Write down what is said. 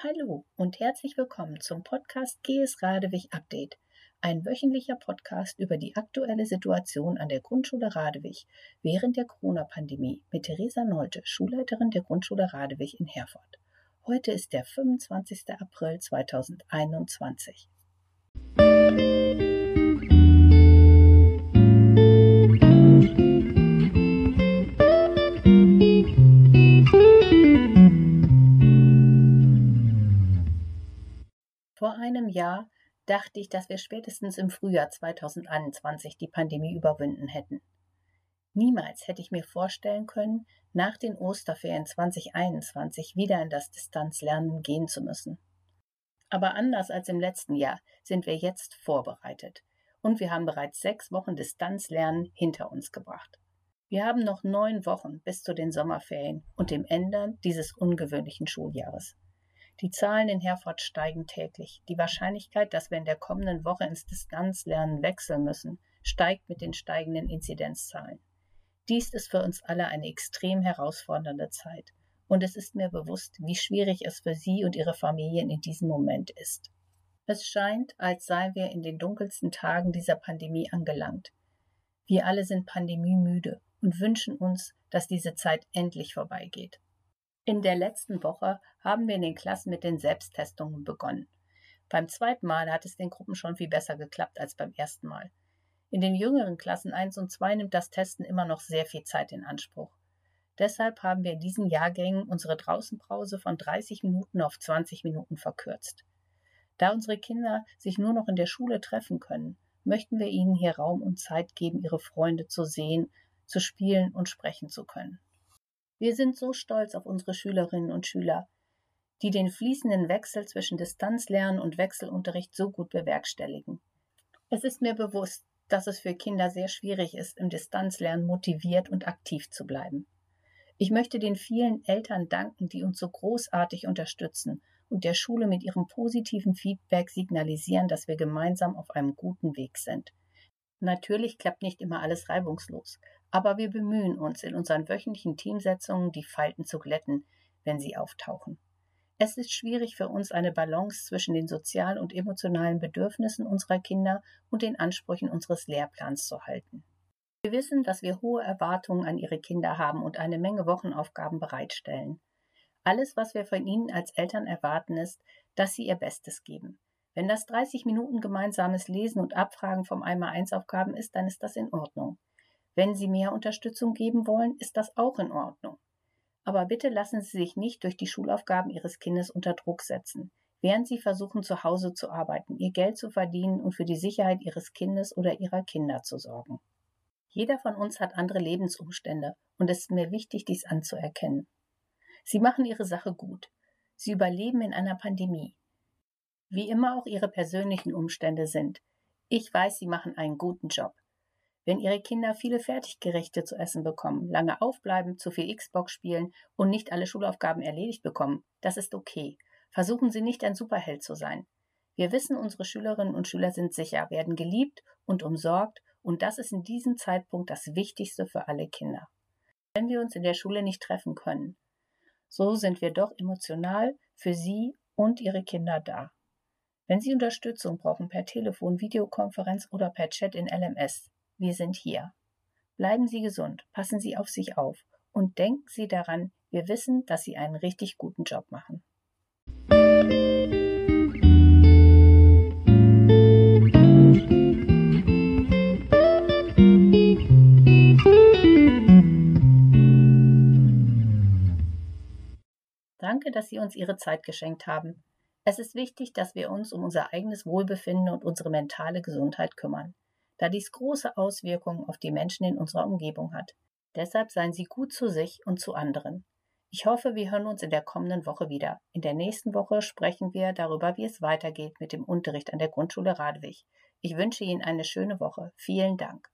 Hallo und herzlich willkommen zum Podcast GS Radewig Update, ein wöchentlicher Podcast über die aktuelle Situation an der Grundschule Radewig während der Corona-Pandemie mit Theresa Nolte, Schulleiterin der Grundschule Radewig in Herford. Heute ist der 25. April 2021. Vor Jahr dachte ich, dass wir spätestens im Frühjahr 2021 die Pandemie überwunden hätten. Niemals hätte ich mir vorstellen können, nach den Osterferien 2021 wieder in das Distanzlernen gehen zu müssen. Aber anders als im letzten Jahr sind wir jetzt vorbereitet und wir haben bereits sechs Wochen Distanzlernen hinter uns gebracht. Wir haben noch neun Wochen bis zu den Sommerferien und dem Ende dieses ungewöhnlichen Schuljahres. Die Zahlen in Herford steigen täglich. Die Wahrscheinlichkeit, dass wir in der kommenden Woche ins Distanzlernen wechseln müssen, steigt mit den steigenden Inzidenzzahlen. Dies ist für uns alle eine extrem herausfordernde Zeit. Und es ist mir bewusst, wie schwierig es für Sie und Ihre Familien in diesem Moment ist. Es scheint, als seien wir in den dunkelsten Tagen dieser Pandemie angelangt. Wir alle sind pandemiemüde und wünschen uns, dass diese Zeit endlich vorbeigeht. In der letzten Woche haben wir in den Klassen mit den Selbsttestungen begonnen. Beim zweiten Mal hat es den Gruppen schon viel besser geklappt als beim ersten Mal. In den jüngeren Klassen 1 und 2 nimmt das Testen immer noch sehr viel Zeit in Anspruch. Deshalb haben wir in diesen Jahrgängen unsere Draußenpause von 30 Minuten auf 20 Minuten verkürzt. Da unsere Kinder sich nur noch in der Schule treffen können, möchten wir ihnen hier Raum und Zeit geben, ihre Freunde zu sehen, zu spielen und sprechen zu können. Wir sind so stolz auf unsere Schülerinnen und Schüler, die den fließenden Wechsel zwischen Distanzlernen und Wechselunterricht so gut bewerkstelligen. Es ist mir bewusst, dass es für Kinder sehr schwierig ist, im Distanzlernen motiviert und aktiv zu bleiben. Ich möchte den vielen Eltern danken, die uns so großartig unterstützen und der Schule mit ihrem positiven Feedback signalisieren, dass wir gemeinsam auf einem guten Weg sind. Natürlich klappt nicht immer alles reibungslos, aber wir bemühen uns, in unseren wöchentlichen Teamsetzungen die Falten zu glätten, wenn sie auftauchen. Es ist schwierig für uns, eine Balance zwischen den sozialen und emotionalen Bedürfnissen unserer Kinder und den Ansprüchen unseres Lehrplans zu halten. Wir wissen, dass wir hohe Erwartungen an ihre Kinder haben und eine Menge Wochenaufgaben bereitstellen. Alles, was wir von ihnen als Eltern erwarten, ist, dass sie ihr Bestes geben. Wenn das 30 Minuten gemeinsames Lesen und Abfragen vom Einmal-Eins-Aufgaben ist, dann ist das in Ordnung. Wenn Sie mehr Unterstützung geben wollen, ist das auch in Ordnung. Aber bitte lassen Sie sich nicht durch die Schulaufgaben Ihres Kindes unter Druck setzen, während Sie versuchen, zu Hause zu arbeiten, Ihr Geld zu verdienen und für die Sicherheit Ihres Kindes oder Ihrer Kinder zu sorgen. Jeder von uns hat andere Lebensumstände und es ist mir wichtig, dies anzuerkennen. Sie machen Ihre Sache gut. Sie überleben in einer Pandemie wie immer auch ihre persönlichen Umstände sind. Ich weiß, sie machen einen guten Job. Wenn ihre Kinder viele Fertiggerichte zu essen bekommen, lange aufbleiben, zu viel Xbox spielen und nicht alle Schulaufgaben erledigt bekommen, das ist okay. Versuchen Sie nicht ein Superheld zu sein. Wir wissen, unsere Schülerinnen und Schüler sind sicher, werden geliebt und umsorgt, und das ist in diesem Zeitpunkt das Wichtigste für alle Kinder. Wenn wir uns in der Schule nicht treffen können, so sind wir doch emotional für Sie und Ihre Kinder da. Wenn Sie Unterstützung brauchen per Telefon, Videokonferenz oder per Chat in LMS, wir sind hier. Bleiben Sie gesund, passen Sie auf sich auf und denken Sie daran, wir wissen, dass Sie einen richtig guten Job machen. Danke, dass Sie uns Ihre Zeit geschenkt haben. Es ist wichtig, dass wir uns um unser eigenes Wohlbefinden und unsere mentale Gesundheit kümmern, da dies große Auswirkungen auf die Menschen in unserer Umgebung hat. Deshalb seien Sie gut zu sich und zu anderen. Ich hoffe, wir hören uns in der kommenden Woche wieder. In der nächsten Woche sprechen wir darüber, wie es weitergeht mit dem Unterricht an der Grundschule Radwig. Ich wünsche Ihnen eine schöne Woche. Vielen Dank.